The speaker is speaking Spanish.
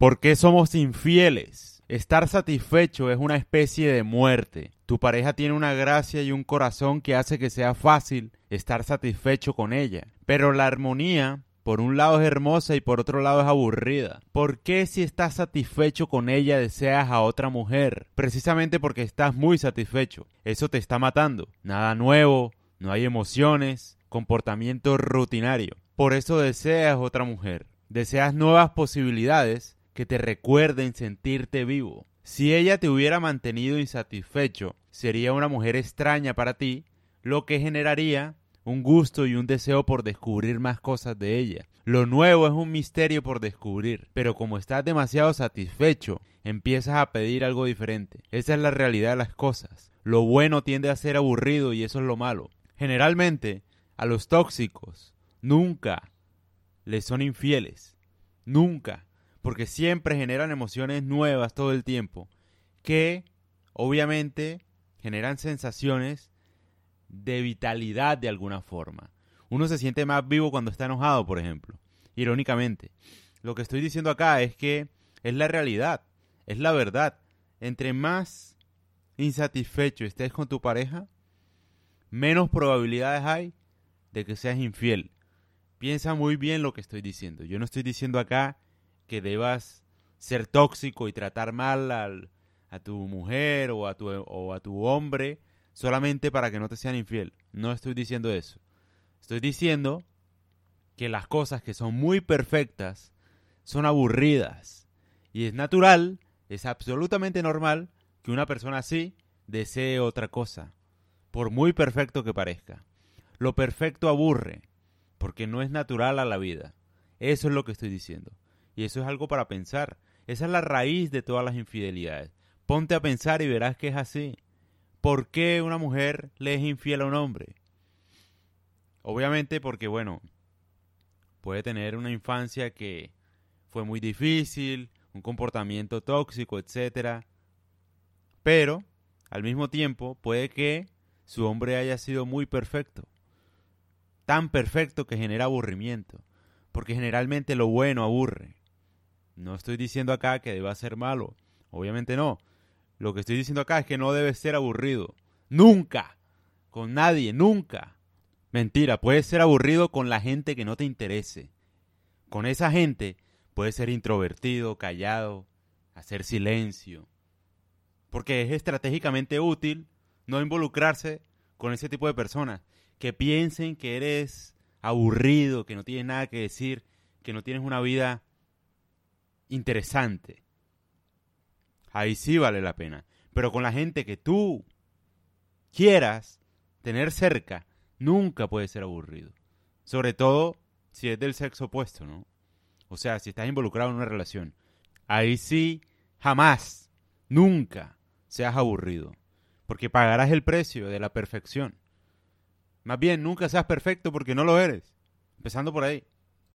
¿Por qué somos infieles? Estar satisfecho es una especie de muerte. Tu pareja tiene una gracia y un corazón que hace que sea fácil estar satisfecho con ella. Pero la armonía por un lado es hermosa y por otro lado es aburrida. ¿Por qué si estás satisfecho con ella deseas a otra mujer? Precisamente porque estás muy satisfecho. Eso te está matando. Nada nuevo, no hay emociones, comportamiento rutinario. Por eso deseas otra mujer. Deseas nuevas posibilidades que te recuerden sentirte vivo. Si ella te hubiera mantenido insatisfecho, sería una mujer extraña para ti, lo que generaría un gusto y un deseo por descubrir más cosas de ella. Lo nuevo es un misterio por descubrir, pero como estás demasiado satisfecho, empiezas a pedir algo diferente. Esa es la realidad de las cosas. Lo bueno tiende a ser aburrido y eso es lo malo. Generalmente, a los tóxicos nunca les son infieles. Nunca. Porque siempre generan emociones nuevas todo el tiempo. Que, obviamente, generan sensaciones de vitalidad de alguna forma. Uno se siente más vivo cuando está enojado, por ejemplo. Irónicamente. Lo que estoy diciendo acá es que es la realidad, es la verdad. Entre más insatisfecho estés con tu pareja, menos probabilidades hay de que seas infiel. Piensa muy bien lo que estoy diciendo. Yo no estoy diciendo acá que debas ser tóxico y tratar mal a tu mujer o a tu, o a tu hombre solamente para que no te sean infiel. No estoy diciendo eso. Estoy diciendo que las cosas que son muy perfectas son aburridas. Y es natural, es absolutamente normal que una persona así desee otra cosa, por muy perfecto que parezca. Lo perfecto aburre, porque no es natural a la vida. Eso es lo que estoy diciendo. Y eso es algo para pensar. Esa es la raíz de todas las infidelidades. Ponte a pensar y verás que es así. ¿Por qué una mujer le es infiel a un hombre? Obviamente porque, bueno, puede tener una infancia que fue muy difícil, un comportamiento tóxico, etc. Pero, al mismo tiempo, puede que su hombre haya sido muy perfecto. Tan perfecto que genera aburrimiento. Porque generalmente lo bueno aburre. No estoy diciendo acá que deba ser malo. Obviamente no. Lo que estoy diciendo acá es que no debe ser aburrido. Nunca. Con nadie, nunca. Mentira, puedes ser aburrido con la gente que no te interese. Con esa gente puedes ser introvertido, callado, hacer silencio. Porque es estratégicamente útil no involucrarse con ese tipo de personas que piensen que eres aburrido, que no tienes nada que decir, que no tienes una vida interesante ahí sí vale la pena. Pero con la gente que tú quieras tener cerca, nunca puede ser aburrido. Sobre todo si es del sexo opuesto, ¿no? O sea, si estás involucrado en una relación. Ahí sí, jamás, nunca seas aburrido. Porque pagarás el precio de la perfección. Más bien, nunca seas perfecto porque no lo eres. Empezando por ahí.